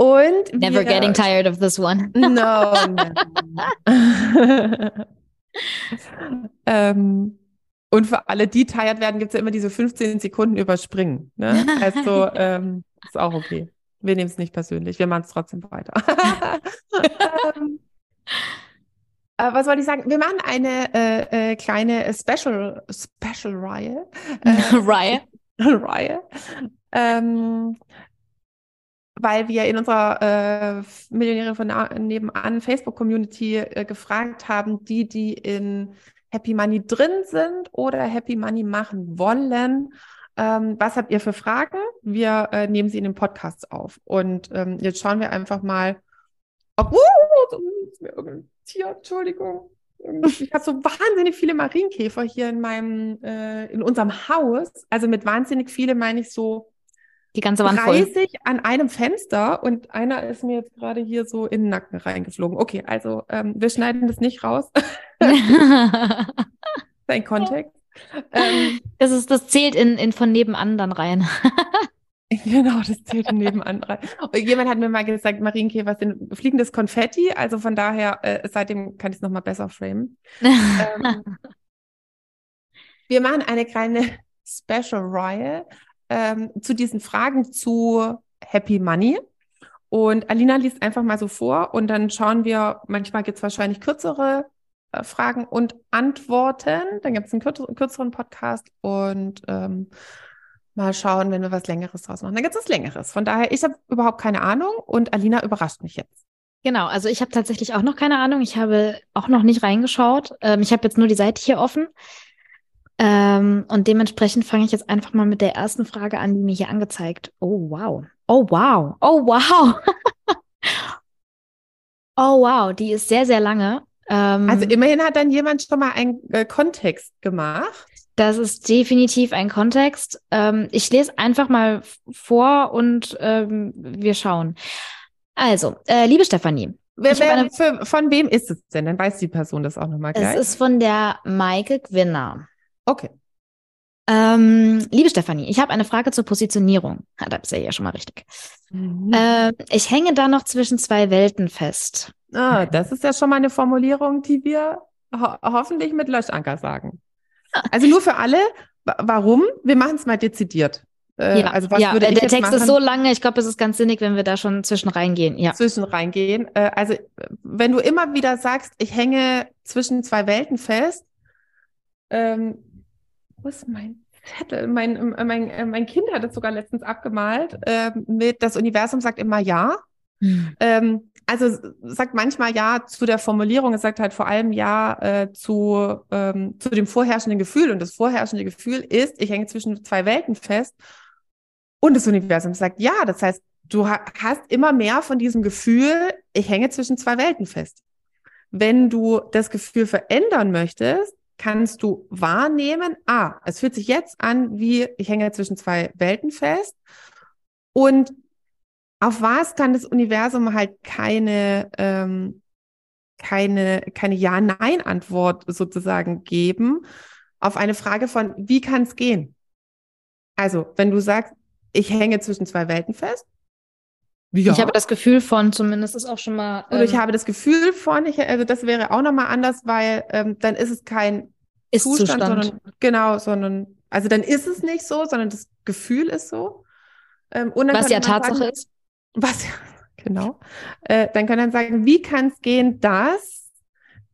und never wir, getting tired of this one. no. ähm, und für alle, die tired werden, gibt es ja immer diese 15 Sekunden überspringen. Ne? Also ähm, ist auch okay. Wir nehmen es nicht persönlich, wir machen es trotzdem weiter. ähm, äh, was wollte ich sagen? Wir machen eine äh, äh, kleine Special Special Reihe. Äh, Reihe. Reihe. Ähm, weil wir in unserer äh, Millionäre von nebenan Facebook-Community äh, gefragt haben, die, die in Happy Money drin sind oder Happy Money machen wollen. Ähm, was habt ihr für Fragen? Wir äh, nehmen sie in den Podcasts auf. Und ähm, jetzt schauen wir einfach mal, ob. Uh, Tier, Entschuldigung. Ich habe so wahnsinnig viele Marienkäfer hier in meinem, äh, in unserem Haus. Also mit wahnsinnig viele meine ich so die ganze Wand 30 voll. an einem Fenster und einer ist mir jetzt gerade hier so in den Nacken reingeflogen. Okay, also ähm, wir schneiden das nicht raus. Sein Kontext. Ähm, das ist, das zählt in, in von nebenan dann rein. Genau, das zählt in nebenan rein. Jemand hat mir mal gesagt, Marienkäfer sind fliegendes Konfetti, also von daher, äh, seitdem kann ich es nochmal besser framen. ähm, wir machen eine kleine Special-Reihe ähm, zu diesen Fragen zu Happy Money. Und Alina liest einfach mal so vor und dann schauen wir, manchmal gibt es wahrscheinlich kürzere äh, Fragen und Antworten. Dann gibt es einen kürzer, kürzeren Podcast und ähm, mal schauen, wenn wir was Längeres draus machen. Dann gibt es was Längeres. Von daher, ich habe überhaupt keine Ahnung und Alina überrascht mich jetzt. Genau, also ich habe tatsächlich auch noch keine Ahnung. Ich habe auch noch nicht reingeschaut. Ähm, ich habe jetzt nur die Seite hier offen. Ähm, und dementsprechend fange ich jetzt einfach mal mit der ersten Frage an, die mir hier angezeigt. Oh, wow. Oh, wow. Oh, wow. oh, wow. Die ist sehr, sehr lange. Ähm, also immerhin hat dann jemand schon mal einen äh, Kontext gemacht. Das ist definitiv ein Kontext. Ähm, ich lese einfach mal vor und ähm, wir schauen. Also, äh, liebe Stefanie. Wer, wer, eine, für, von wem ist es denn? Dann weiß die Person das auch nochmal gleich. Es ist von der Maike Gwinner. Okay. Ähm, liebe Stefanie, ich habe eine Frage zur Positionierung. Da bist du ja schon mal richtig. Mhm. Äh, ich hänge da noch zwischen zwei Welten fest. Ah, das ist ja schon mal eine Formulierung, die wir ho hoffentlich mit Löschanker sagen. Also nur für alle, warum? Wir machen es mal dezidiert. Äh, ja, also was ja, würde ich der Text machen? ist so lange, ich glaube, es ist ganz sinnig, wenn wir da schon zwischen reingehen. Ja. Zwischen reingehen. Äh, also wenn du immer wieder sagst, ich hänge zwischen zwei Welten fest, ähm, wo ist mein Zettel? Mein, äh, mein, äh, mein Kind hat es sogar letztens abgemalt äh, mit das Universum sagt immer ja. Hm. Ähm, also sagt manchmal ja zu der Formulierung, es sagt halt vor allem ja äh, zu, ähm, zu dem vorherrschenden Gefühl. Und das vorherrschende Gefühl ist, ich hänge zwischen zwei Welten fest. Und das Universum sagt ja. Das heißt, du ha hast immer mehr von diesem Gefühl, ich hänge zwischen zwei Welten fest. Wenn du das Gefühl verändern möchtest, kannst du wahrnehmen, ah, es fühlt sich jetzt an, wie ich hänge zwischen zwei Welten fest. Und auf was kann das Universum halt keine, ähm, keine, keine Ja-Nein-Antwort sozusagen geben auf eine Frage von, wie kann es gehen? Also, wenn du sagst, ich hänge zwischen zwei Welten fest, ja. Ich habe das Gefühl von, zumindest ist auch schon mal. Ähm, Oder ich habe das Gefühl von, ich, also das wäre auch nochmal anders, weil ähm, dann ist es kein ist Zustand, Zustand, sondern genau, sondern also dann ist es nicht so, sondern das Gefühl ist so. Ähm, was ja Tatsache sagen, ist. Was ja, genau. Äh, dann kann man sagen, wie kann es gehen, dass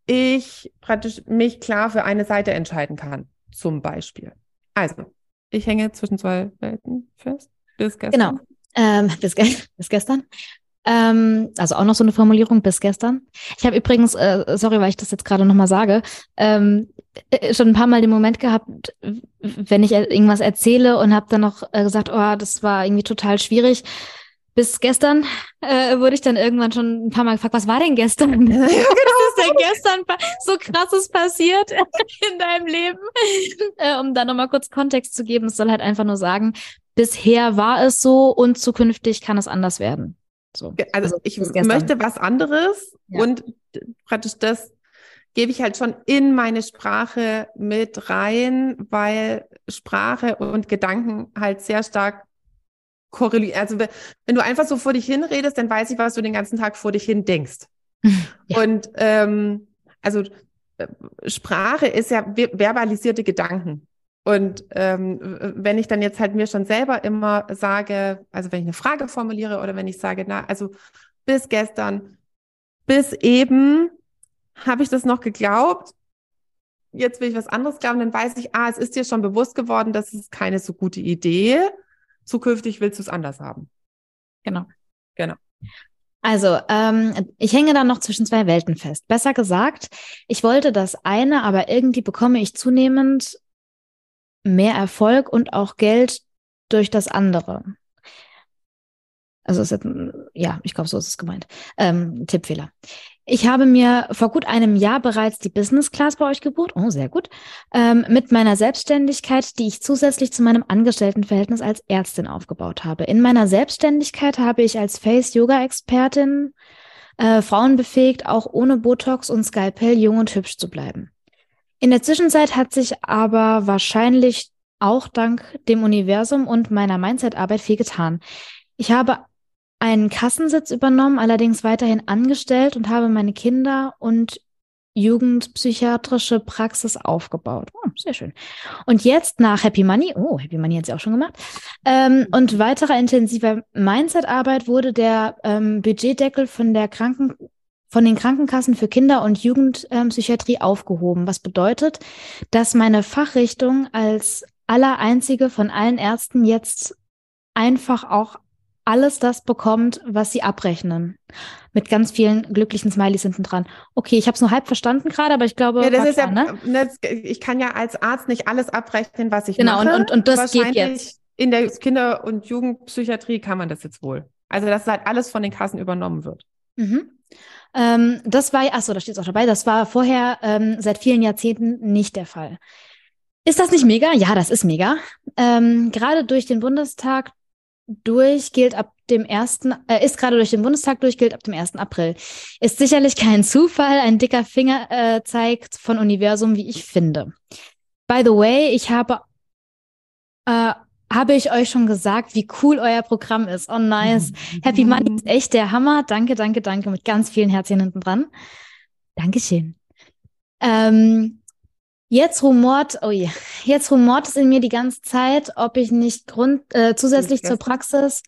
ich praktisch mich klar für eine Seite entscheiden kann, zum Beispiel. Also, ich hänge zwischen zwei Welten fest. Bis gestern. Genau. Ähm, bis, ge bis gestern. Ähm, also auch noch so eine Formulierung bis gestern. Ich habe übrigens, äh, sorry, weil ich das jetzt gerade nochmal sage, ähm, äh, schon ein paar Mal den Moment gehabt, wenn ich irgendwas erzähle und habe dann noch äh, gesagt, oh, das war irgendwie total schwierig, bis gestern äh, wurde ich dann irgendwann schon ein paar Mal gefragt, was war denn gestern? Was ist denn gestern so krasses passiert in deinem Leben? Äh, um da nochmal kurz Kontext zu geben, es soll halt einfach nur sagen, bisher war es so und zukünftig kann es anders werden. So. Also, also ich möchte was anderes ja. und praktisch das gebe ich halt schon in meine Sprache mit rein, weil Sprache und Gedanken halt sehr stark korrelieren. Also wenn du einfach so vor dich hinredest, dann weiß ich, was du den ganzen Tag vor dich hin denkst. Ja. Und ähm, also äh, Sprache ist ja verbalisierte Gedanken. Und ähm, wenn ich dann jetzt halt mir schon selber immer sage, also wenn ich eine Frage formuliere oder wenn ich sage, na, also bis gestern, bis eben habe ich das noch geglaubt, jetzt will ich was anderes glauben, dann weiß ich, ah, es ist dir schon bewusst geworden, das ist keine so gute Idee zukünftig willst du es anders haben. Genau. Genau. Also, ähm, ich hänge da noch zwischen zwei Welten fest. Besser gesagt, ich wollte das eine, aber irgendwie bekomme ich zunehmend mehr Erfolg und auch Geld durch das andere. Also, ist jetzt, ja, ich glaube, so ist es gemeint. Ähm, Tippfehler. Ich habe mir vor gut einem Jahr bereits die Business Class bei euch gebucht. Oh, sehr gut. Ähm, mit meiner Selbstständigkeit, die ich zusätzlich zu meinem Angestelltenverhältnis als Ärztin aufgebaut habe. In meiner Selbstständigkeit habe ich als Face-Yoga-Expertin äh, Frauen befähigt, auch ohne Botox und Skalpell jung und hübsch zu bleiben. In der Zwischenzeit hat sich aber wahrscheinlich auch dank dem Universum und meiner Mindset-Arbeit viel getan. Ich habe einen Kassensitz übernommen, allerdings weiterhin angestellt und habe meine Kinder und jugendpsychiatrische Praxis aufgebaut. Oh, sehr schön. Und jetzt nach Happy Money, oh, Happy Money hat sie auch schon gemacht, ähm, und weiterer intensiver Mindset-Arbeit wurde der ähm, Budgetdeckel von der Kranken von den Krankenkassen für Kinder- und Jugendpsychiatrie aufgehoben, was bedeutet, dass meine Fachrichtung als aller einzige von allen Ärzten jetzt einfach auch alles das bekommt, was sie abrechnen. Mit ganz vielen glücklichen Smileys hinten dran. Okay, ich habe es nur halb verstanden gerade, aber ich glaube, ja, das ist ja, ne? ne ich kann ja als Arzt nicht alles abrechnen, was ich genau, mache. Genau, und, und, und das geht jetzt. In der Kinder- und Jugendpsychiatrie kann man das jetzt wohl. Also, dass halt alles von den Kassen übernommen wird. Mhm. Ähm, das war, ach so, da steht es auch dabei, das war vorher ähm, seit vielen Jahrzehnten nicht der Fall. Ist das nicht mega? Ja, das ist mega. Ähm, gerade durch den Bundestag durch, gilt ab dem ersten, äh, ist gerade durch den Bundestag durch, gilt ab dem 1. April. Ist sicherlich kein Zufall, ein dicker Finger äh, zeigt von Universum, wie ich finde. By the way, ich habe, äh, habe ich euch schon gesagt, wie cool euer Programm ist. Oh, nice. Happy Money ist echt der Hammer. Danke, danke, danke. Mit ganz vielen Herzchen hinten dran. Dankeschön. Ähm, Jetzt rumort, oh je, jetzt rumort es in mir die ganze Zeit, ob ich nicht Grund, äh, zusätzlich zur Praxis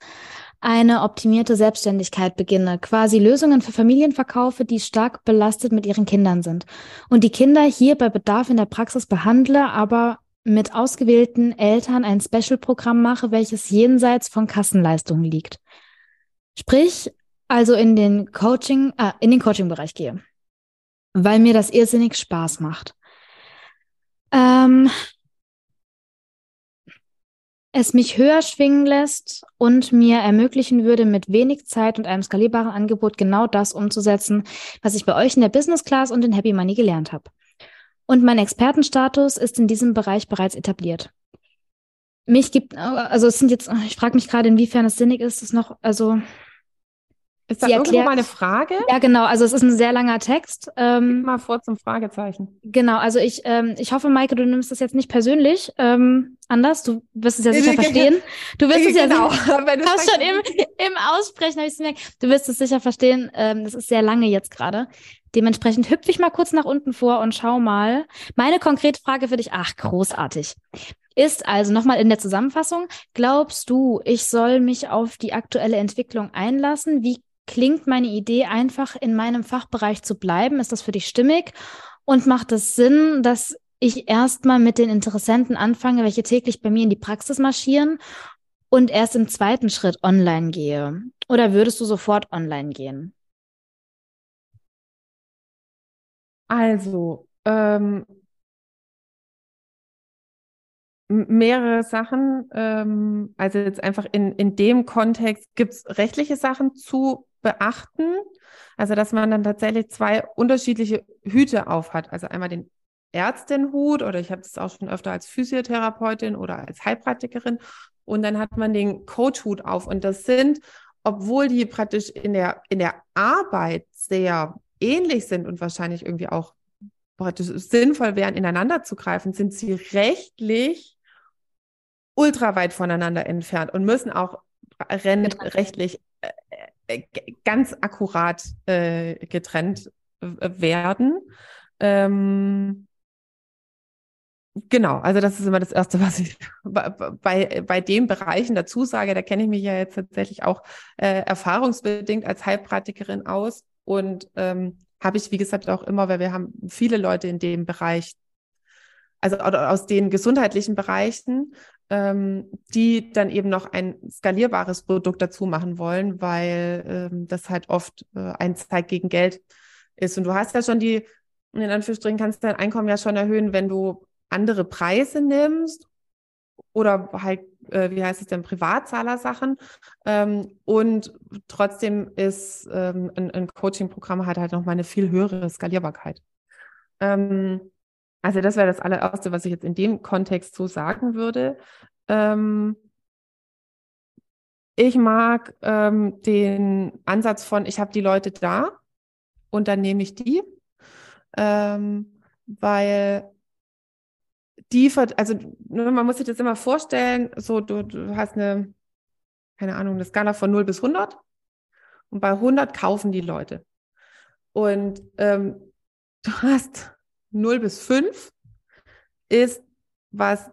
eine optimierte Selbstständigkeit beginne, quasi Lösungen für Familien verkaufe, die stark belastet mit ihren Kindern sind und die Kinder hier bei Bedarf in der Praxis behandle, aber mit ausgewählten Eltern ein Special-Programm mache, welches jenseits von Kassenleistungen liegt. Sprich, also in den Coaching, äh, in den Coaching-Bereich gehe, weil mir das irrsinnig Spaß macht. Ähm, es mich höher schwingen lässt und mir ermöglichen würde, mit wenig Zeit und einem skalierbaren Angebot genau das umzusetzen, was ich bei euch in der Business Class und in Happy Money gelernt habe. Und mein Expertenstatus ist in diesem Bereich bereits etabliert. Mich gibt, also es sind jetzt, ich frage mich gerade, inwiefern es sinnig ist, es noch, also ist da irgendwo mal eine Frage? Ja, genau. Also es ist ein sehr langer Text. Ähm, mal vor zum Fragezeichen. Genau. Also ich, ähm, ich hoffe, Maike, du nimmst das jetzt nicht persönlich ähm, anders. Du wirst es ja sicher verstehen. Du wirst es ja genau. hast schon im, im Aussprechen habe ich es gemerkt. Du wirst es sicher verstehen. Ähm, das ist sehr lange jetzt gerade. Dementsprechend hüpfe ich mal kurz nach unten vor und schau mal. Meine konkrete Frage für dich. Ach, großartig ist also nochmal in der Zusammenfassung, glaubst du, ich soll mich auf die aktuelle Entwicklung einlassen? Wie klingt meine Idee einfach in meinem Fachbereich zu bleiben? Ist das für dich stimmig? Und macht es Sinn, dass ich erstmal mit den Interessenten anfange, welche täglich bei mir in die Praxis marschieren und erst im zweiten Schritt online gehe? Oder würdest du sofort online gehen? Also, ähm, mehrere Sachen. Ähm, also jetzt einfach in, in dem Kontext gibt es rechtliche Sachen zu beachten. Also dass man dann tatsächlich zwei unterschiedliche Hüte auf hat. Also einmal den Ärztinhut oder ich habe das auch schon öfter als Physiotherapeutin oder als Heilpraktikerin und dann hat man den Coachhut auf und das sind, obwohl die praktisch in der, in der Arbeit sehr ähnlich sind und wahrscheinlich irgendwie auch praktisch sinnvoll wären, ineinander zu greifen, sind sie rechtlich ultra weit voneinander entfernt und müssen auch rechtlich äh, äh, ganz akkurat äh, getrennt werden. Ähm, Genau, also das ist immer das Erste, was ich bei, bei den Bereichen dazu sage. Da kenne ich mich ja jetzt tatsächlich auch äh, erfahrungsbedingt als Heilpraktikerin aus und ähm, habe ich, wie gesagt, auch immer, weil wir haben viele Leute in dem Bereich, also aus den gesundheitlichen Bereichen, ähm, die dann eben noch ein skalierbares Produkt dazu machen wollen, weil ähm, das halt oft äh, ein Zeig gegen Geld ist. Und du hast ja schon die, in Anführungsstrichen, kannst dein Einkommen ja schon erhöhen, wenn du andere Preise nimmst oder halt, äh, wie heißt es denn, Privatzahler-Sachen. Ähm, und trotzdem ist ähm, ein, ein Coaching-Programm hat halt nochmal eine viel höhere Skalierbarkeit. Ähm, also das wäre das allererste, was ich jetzt in dem Kontext so sagen würde. Ähm, ich mag ähm, den Ansatz von, ich habe die Leute da und dann nehme ich die, ähm, weil die, also ne, man muss sich das immer vorstellen, so du, du hast eine, keine Ahnung, eine Skala von 0 bis 100 und bei 100 kaufen die Leute. Und ähm, du hast 0 bis 5 ist, was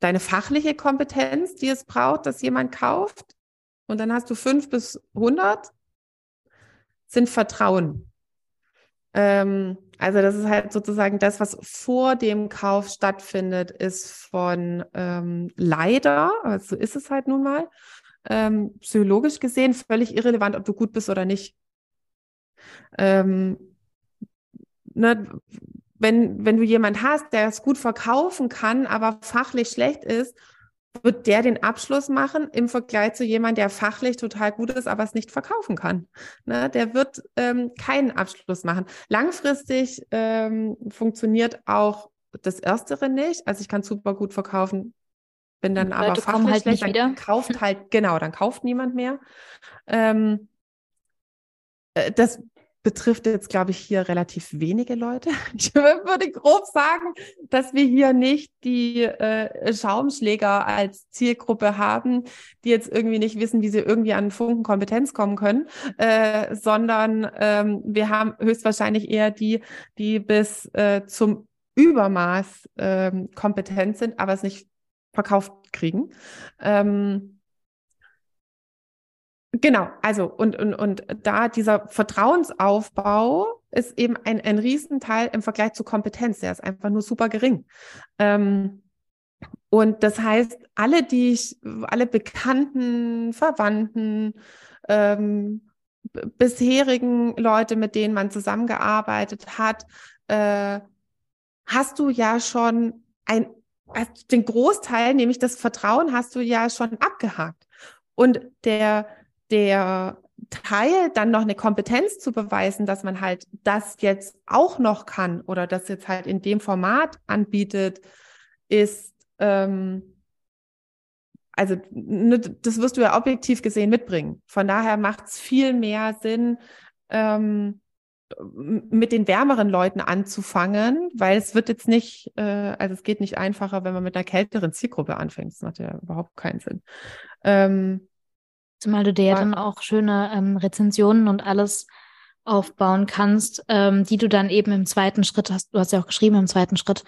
deine fachliche Kompetenz, die es braucht, dass jemand kauft. Und dann hast du 5 bis 100 sind Vertrauen. Ähm, also das ist halt sozusagen das, was vor dem Kauf stattfindet, ist von ähm, leider, also ist es halt nun mal, ähm, psychologisch gesehen völlig irrelevant, ob du gut bist oder nicht. Ähm, ne, wenn, wenn du jemand hast, der es gut verkaufen kann, aber fachlich schlecht ist, wird der den Abschluss machen im Vergleich zu jemand, der fachlich total gut ist, aber es nicht verkaufen kann. Ne? Der wird ähm, keinen Abschluss machen. Langfristig ähm, funktioniert auch das Erstere nicht. Also ich kann super gut verkaufen, bin dann aber fachlich halt schlecht, dann wieder. kauft halt, genau, dann kauft niemand mehr. Ähm, äh, das betrifft jetzt, glaube ich, hier relativ wenige Leute. Ich würde grob sagen, dass wir hier nicht die äh, Schaumschläger als Zielgruppe haben, die jetzt irgendwie nicht wissen, wie sie irgendwie an Funken Kompetenz kommen können, äh, sondern ähm, wir haben höchstwahrscheinlich eher die, die bis äh, zum Übermaß ähm, kompetent sind, aber es nicht verkauft kriegen. Ähm, Genau, also und, und, und da dieser Vertrauensaufbau ist eben ein, ein Riesenteil im Vergleich zu Kompetenz, der ist einfach nur super gering. Ähm, und das heißt, alle, die ich, alle Bekannten, Verwandten, ähm, bisherigen Leute, mit denen man zusammengearbeitet hat, äh, hast du ja schon ein, also den Großteil, nämlich das Vertrauen, hast du ja schon abgehakt. Und der der Teil, dann noch eine Kompetenz zu beweisen, dass man halt das jetzt auch noch kann oder das jetzt halt in dem Format anbietet, ist, ähm, also ne, das wirst du ja objektiv gesehen mitbringen. Von daher macht es viel mehr Sinn, ähm, mit den wärmeren Leuten anzufangen, weil es wird jetzt nicht, äh, also es geht nicht einfacher, wenn man mit einer kälteren Zielgruppe anfängt. Das macht ja überhaupt keinen Sinn. Ähm, Zumal du dir ja dann auch schöne ähm, Rezensionen und alles aufbauen kannst, ähm, die du dann eben im zweiten Schritt hast, du hast ja auch geschrieben, im zweiten Schritt,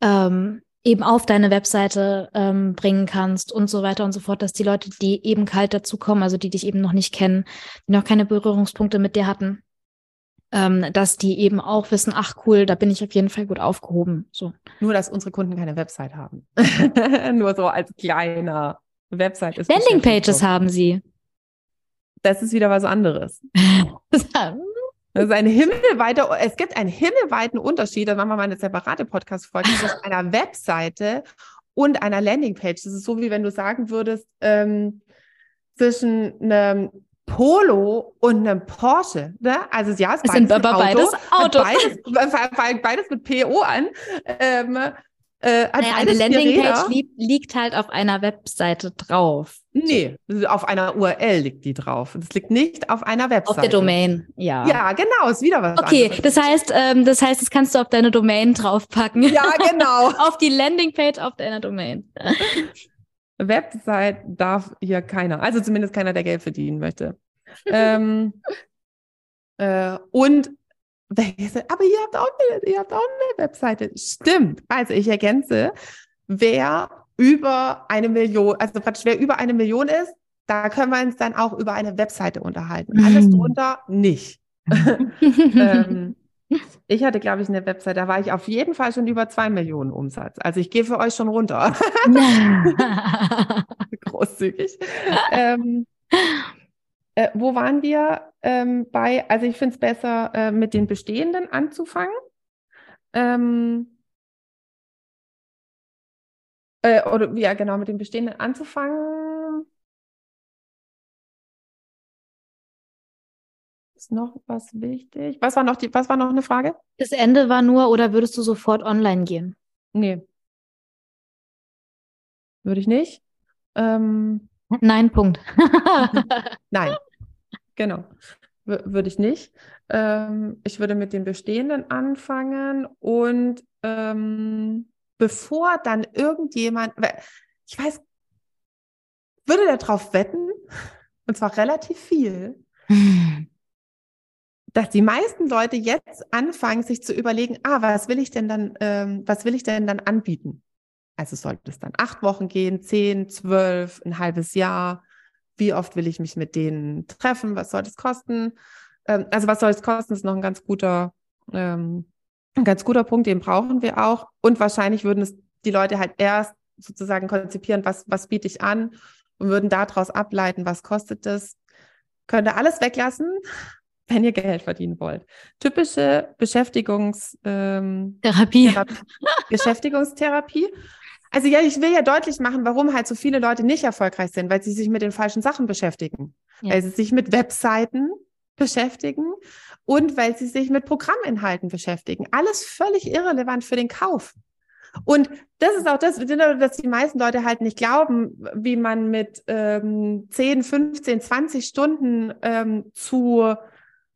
ähm, eben auf deine Webseite ähm, bringen kannst und so weiter und so fort, dass die Leute, die eben kalt dazukommen, also die dich eben noch nicht kennen, die noch keine Berührungspunkte mit dir hatten, ähm, dass die eben auch wissen, ach cool, da bin ich auf jeden Fall gut aufgehoben. So. Nur, dass unsere Kunden keine Website haben. Nur so als kleiner Website ist. Landingpages haben sie. Das ist wieder was anderes. das ist eine himmelweite, es gibt einen himmelweiten Unterschied, da machen wir mal eine separate Podcast-Folge zwischen einer Webseite und einer Landingpage. Das ist so, wie wenn du sagen würdest, ähm, zwischen einem Polo und einem Porsche. Ne? Also ja, es, es sind aber beides Autos. Beides, beides, mit PO an. Ähm, äh, naja, eine Landingpage li liegt halt auf einer Webseite drauf. Nee, auf einer URL liegt die drauf. Das liegt nicht auf einer Webseite. Auf der Domain, ja. Ja, genau, ist wieder was Okay, anderes. das heißt, ähm, das heißt, das kannst du auf deine Domain draufpacken. Ja, genau. auf die Landingpage auf deiner Domain. Website darf hier keiner, also zumindest keiner, der Geld verdienen möchte. ähm, äh, und aber ihr habt, auch eine, ihr habt auch eine Webseite. Stimmt. Also ich ergänze, wer über eine Million, also praktisch wer über eine Million ist, da können wir uns dann auch über eine Webseite unterhalten. Mhm. Alles drunter nicht. ähm, ich hatte, glaube ich, eine Webseite, da war ich auf jeden Fall schon über zwei Millionen Umsatz. Also ich gehe für euch schon runter. Großzügig. ähm, äh, wo waren wir ähm, bei? Also ich finde es besser, äh, mit den bestehenden anzufangen. Ähm, äh, oder ja, genau, mit den bestehenden anzufangen. Ist noch was wichtig? Was war noch die, was war noch eine Frage? Das Ende war nur, oder würdest du sofort online gehen? Nee. Würde ich nicht. Ähm, Nein, Punkt. Nein, genau. Würde ich nicht. Ähm, ich würde mit den bestehenden anfangen und ähm, bevor dann irgendjemand, ich weiß, würde darauf wetten, und zwar relativ viel, dass die meisten Leute jetzt anfangen, sich zu überlegen, ah, was will ich denn dann, ähm, was will ich denn dann anbieten? Also sollte es dann acht Wochen gehen, zehn, zwölf, ein halbes Jahr. Wie oft will ich mich mit denen treffen? Was soll das kosten? Ähm, also was soll es kosten, ist noch ein ganz guter, ähm, ein ganz guter Punkt, den brauchen wir auch. Und wahrscheinlich würden es die Leute halt erst sozusagen konzipieren, was, was biete ich an und würden daraus ableiten, was kostet das. Könnt ihr alles weglassen, wenn ihr Geld verdienen wollt. Typische Beschäftigungs ähm, Therapie. Beschäftigungstherapie also ja, ich will ja deutlich machen, warum halt so viele Leute nicht erfolgreich sind, weil sie sich mit den falschen Sachen beschäftigen. Ja. Weil sie sich mit Webseiten beschäftigen und weil sie sich mit Programminhalten beschäftigen. Alles völlig irrelevant für den Kauf. Und das ist auch das, dass die meisten Leute halt nicht glauben, wie man mit ähm, 10, 15, 20 Stunden ähm, zu,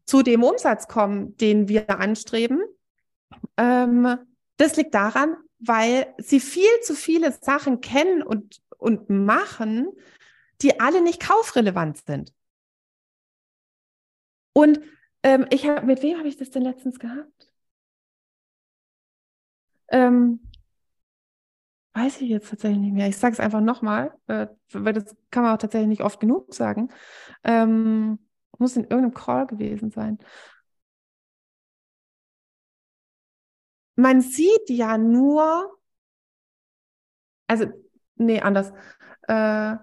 zu dem Umsatz kommt, den wir anstreben. Ähm, das liegt daran, weil sie viel zu viele Sachen kennen und, und machen, die alle nicht kaufrelevant sind. Und ähm, ich habe, mit wem habe ich das denn letztens gehabt? Ähm, weiß ich jetzt tatsächlich nicht mehr. Ich sage es einfach nochmal, äh, weil das kann man auch tatsächlich nicht oft genug sagen. Ähm, muss in irgendeinem Call gewesen sein. Man sieht ja nur, also, nee, anders. Äh,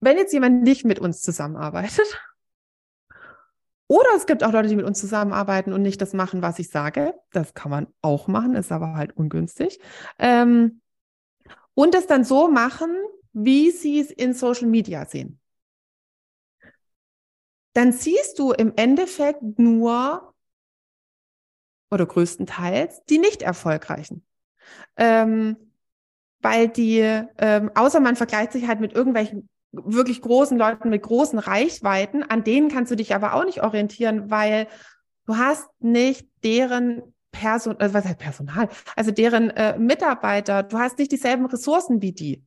wenn jetzt jemand nicht mit uns zusammenarbeitet, oder es gibt auch Leute, die mit uns zusammenarbeiten und nicht das machen, was ich sage. Das kann man auch machen, ist aber halt ungünstig. Ähm, und es dann so machen, wie sie es in Social Media sehen dann siehst du im Endeffekt nur oder größtenteils die nicht erfolgreichen. Ähm, weil die, ähm, außer man vergleicht sich halt mit irgendwelchen wirklich großen Leuten mit großen Reichweiten, an denen kannst du dich aber auch nicht orientieren, weil du hast nicht deren Person, also was heißt Personal, also deren äh, Mitarbeiter, du hast nicht dieselben Ressourcen wie die.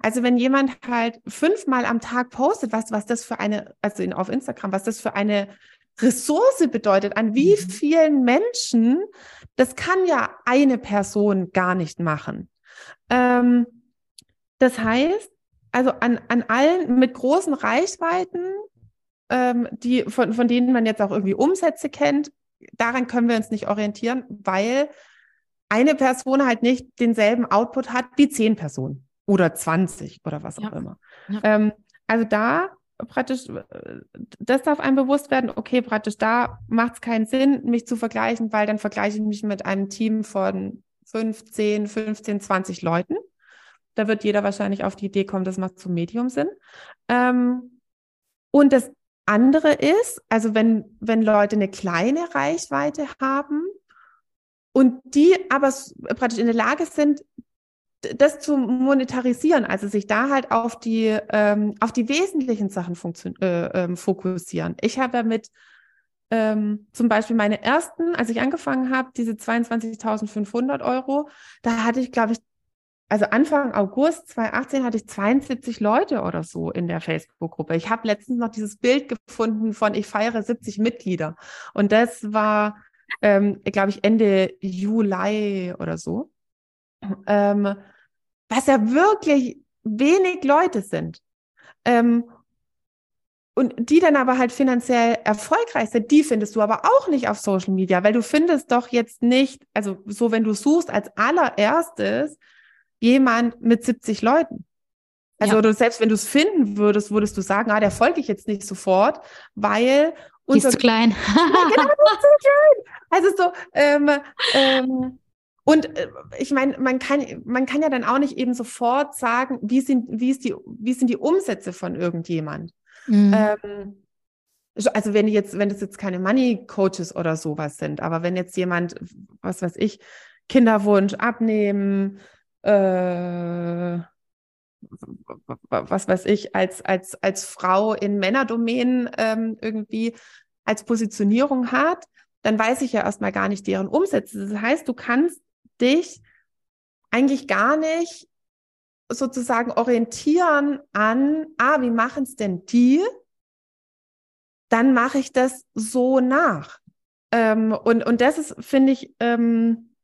Also wenn jemand halt fünfmal am Tag postet, was, was das für eine, also in, auf Instagram, was das für eine Ressource bedeutet, an wie mhm. vielen Menschen, das kann ja eine Person gar nicht machen. Ähm, das heißt, also an, an allen mit großen Reichweiten, ähm, die, von, von denen man jetzt auch irgendwie Umsätze kennt, daran können wir uns nicht orientieren, weil eine Person halt nicht denselben Output hat wie zehn Personen oder 20 oder was auch ja. immer. Ja. Ähm, also da praktisch, das darf einem bewusst werden, okay, praktisch da macht es keinen Sinn, mich zu vergleichen, weil dann vergleiche ich mich mit einem Team von 15, 15, 20 Leuten. Da wird jeder wahrscheinlich auf die Idee kommen, das macht zum Medium Sinn. Ähm, und das andere ist, also wenn, wenn Leute eine kleine Reichweite haben und die aber praktisch in der Lage sind, das zu monetarisieren, also sich da halt auf die, ähm, auf die wesentlichen Sachen äh, ähm, fokussieren. Ich habe ja mit ähm, zum Beispiel meine ersten, als ich angefangen habe, diese 22.500 Euro, da hatte ich, glaube ich, also Anfang August 2018 hatte ich 72 Leute oder so in der Facebook-Gruppe. Ich habe letztens noch dieses Bild gefunden von ich feiere 70 Mitglieder. Und das war, ähm, glaube ich, Ende Juli oder so. Ähm, was ja wirklich wenig Leute sind. Ähm, und die dann aber halt finanziell erfolgreich sind, die findest du aber auch nicht auf Social Media, weil du findest doch jetzt nicht, also so wenn du suchst als allererstes jemand mit 70 Leuten. Also ja. selbst wenn du es finden würdest, würdest du sagen, ah, der folge ich jetzt nicht sofort, weil die ist zu klein. ja, genau, ist zu klein. Also so, ähm, ähm, und äh, ich meine, man kann, man kann ja dann auch nicht eben sofort sagen, wie sind, wie ist die, wie sind die Umsätze von irgendjemand. Mhm. Ähm, also wenn jetzt, wenn das jetzt keine Money Coaches oder sowas sind, aber wenn jetzt jemand, was weiß ich, Kinderwunsch abnehmen, äh, was weiß ich, als, als, als Frau in Männerdomänen ähm, irgendwie als Positionierung hat, dann weiß ich ja erstmal gar nicht deren Umsätze. Das heißt, du kannst dich eigentlich gar nicht sozusagen orientieren an, ah, wie machen es denn die? Dann mache ich das so nach. Ähm, und, und das ist, finde ich, ähm,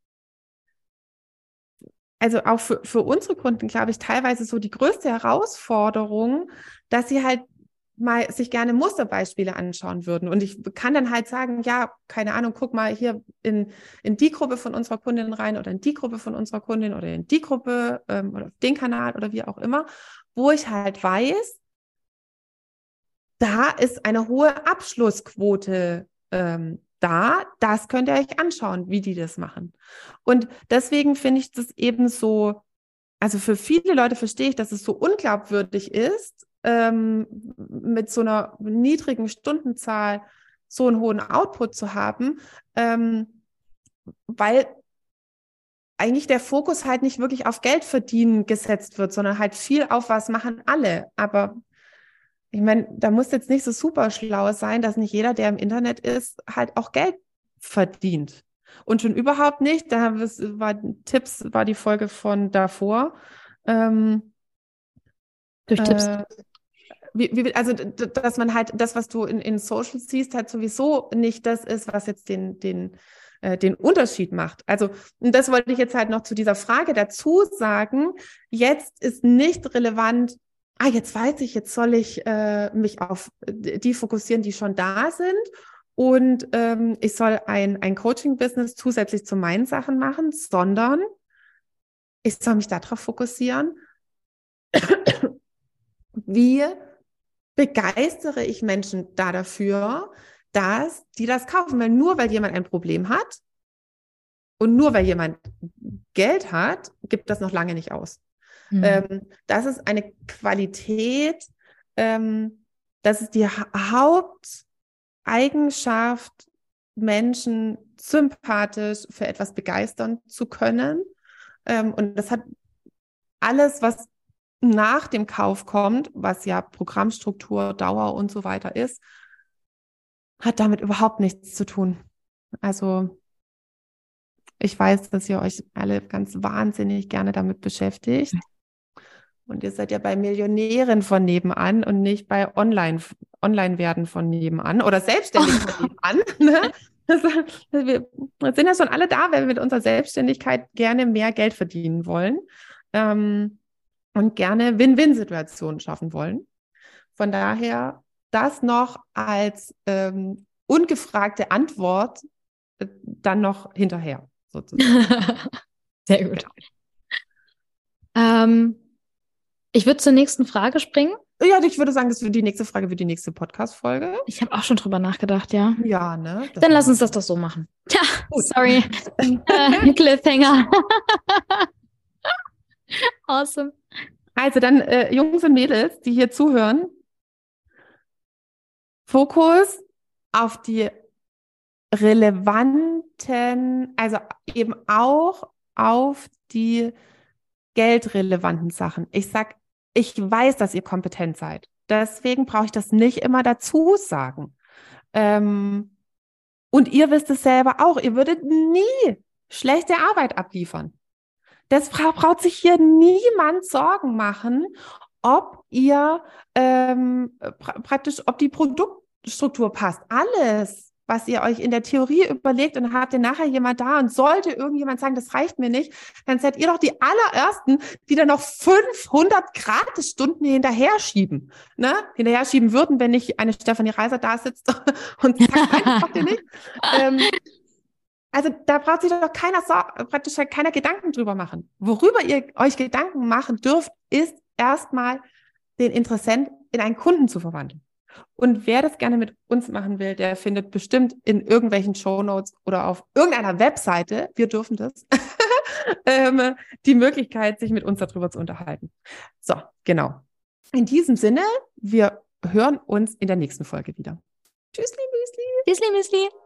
also auch für, für unsere Kunden, glaube ich, teilweise so die größte Herausforderung, dass sie halt mal sich gerne Musterbeispiele anschauen würden. Und ich kann dann halt sagen, ja, keine Ahnung, guck mal hier in, in die Gruppe von unserer Kundin rein oder in die Gruppe von unserer Kundin oder in die Gruppe ähm, oder auf den Kanal oder wie auch immer, wo ich halt weiß, da ist eine hohe Abschlussquote ähm, da, das könnt ihr euch anschauen, wie die das machen. Und deswegen finde ich das eben so, also für viele Leute verstehe ich, dass es so unglaubwürdig ist, ähm, mit so einer niedrigen Stundenzahl so einen hohen Output zu haben, ähm, weil eigentlich der Fokus halt nicht wirklich auf Geld verdienen gesetzt wird, sondern halt viel auf was machen alle. Aber ich meine, da muss jetzt nicht so super schlau sein, dass nicht jeder, der im Internet ist, halt auch Geld verdient. Und schon überhaupt nicht, da war Tipps, war die Folge von davor. Ähm, Durch Tipps. Äh, wie, wie, also, dass man halt das, was du in, in Social siehst, halt sowieso nicht das ist, was jetzt den, den, äh, den Unterschied macht. Also, und das wollte ich jetzt halt noch zu dieser Frage dazu sagen. Jetzt ist nicht relevant, ah, jetzt weiß ich, jetzt soll ich äh, mich auf die fokussieren, die schon da sind. Und ähm, ich soll ein, ein Coaching-Business zusätzlich zu meinen Sachen machen, sondern ich soll mich darauf fokussieren, wie begeistere ich Menschen da dafür, dass die das kaufen. Weil nur weil jemand ein Problem hat und nur weil jemand Geld hat, gibt das noch lange nicht aus. Mhm. Ähm, das ist eine Qualität, ähm, das ist die ha Haupteigenschaft, Menschen sympathisch für etwas begeistern zu können. Ähm, und das hat alles, was nach dem Kauf kommt, was ja Programmstruktur, Dauer und so weiter ist, hat damit überhaupt nichts zu tun. Also ich weiß, dass ihr euch alle ganz wahnsinnig gerne damit beschäftigt. Und ihr seid ja bei Millionären von nebenan und nicht bei Online, Online werden von nebenan oder selbstständig von nebenan. Ne? Wir sind ja schon alle da, weil wir mit unserer Selbstständigkeit gerne mehr Geld verdienen wollen ähm, und gerne Win-Win-Situationen schaffen wollen. Von daher das noch als ähm, ungefragte Antwort äh, dann noch hinterher, sozusagen. Sehr gut. Ähm, ich würde zur nächsten Frage springen. Ja, ich würde sagen, das wird die nächste Frage wird die nächste Podcast-Folge. Ich habe auch schon drüber nachgedacht, ja. Ja, ne? Dann lass uns das doch so machen. Tja, sorry. äh, Cliffhanger. Awesome. Also dann, äh, Jungs und Mädels, die hier zuhören, Fokus auf die relevanten, also eben auch auf die geldrelevanten Sachen. Ich sag, ich weiß, dass ihr kompetent seid. Deswegen brauche ich das nicht immer dazu sagen. Ähm, und ihr wisst es selber auch. Ihr würdet nie schlechte Arbeit abliefern. Das braucht sich hier niemand Sorgen machen, ob ihr ähm, pra praktisch, ob die Produktstruktur passt. Alles was ihr euch in der Theorie überlegt und habt ihr nachher jemand da und sollte irgendjemand sagen, das reicht mir nicht, dann seid ihr doch die allerersten, die dann noch 500 Gratisstunden hinterher schieben, ne? Hinterher schieben würden, wenn nicht eine Stefanie Reiser da sitzt und sagt, nein, macht ihr nicht. Ähm, also da braucht sich doch keiner praktisch halt keiner Gedanken drüber machen. Worüber ihr euch Gedanken machen dürft, ist erstmal den Interessent in einen Kunden zu verwandeln. Und wer das gerne mit uns machen will, der findet bestimmt in irgendwelchen Show Notes oder auf irgendeiner Webseite, wir dürfen das, ähm, die Möglichkeit, sich mit uns darüber zu unterhalten. So, genau. In diesem Sinne, wir hören uns in der nächsten Folge wieder. Tschüssli, Müsli. Tschüssli, Müsli.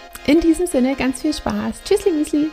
In diesem Sinne ganz viel Spaß. Tschüssli, Müsli.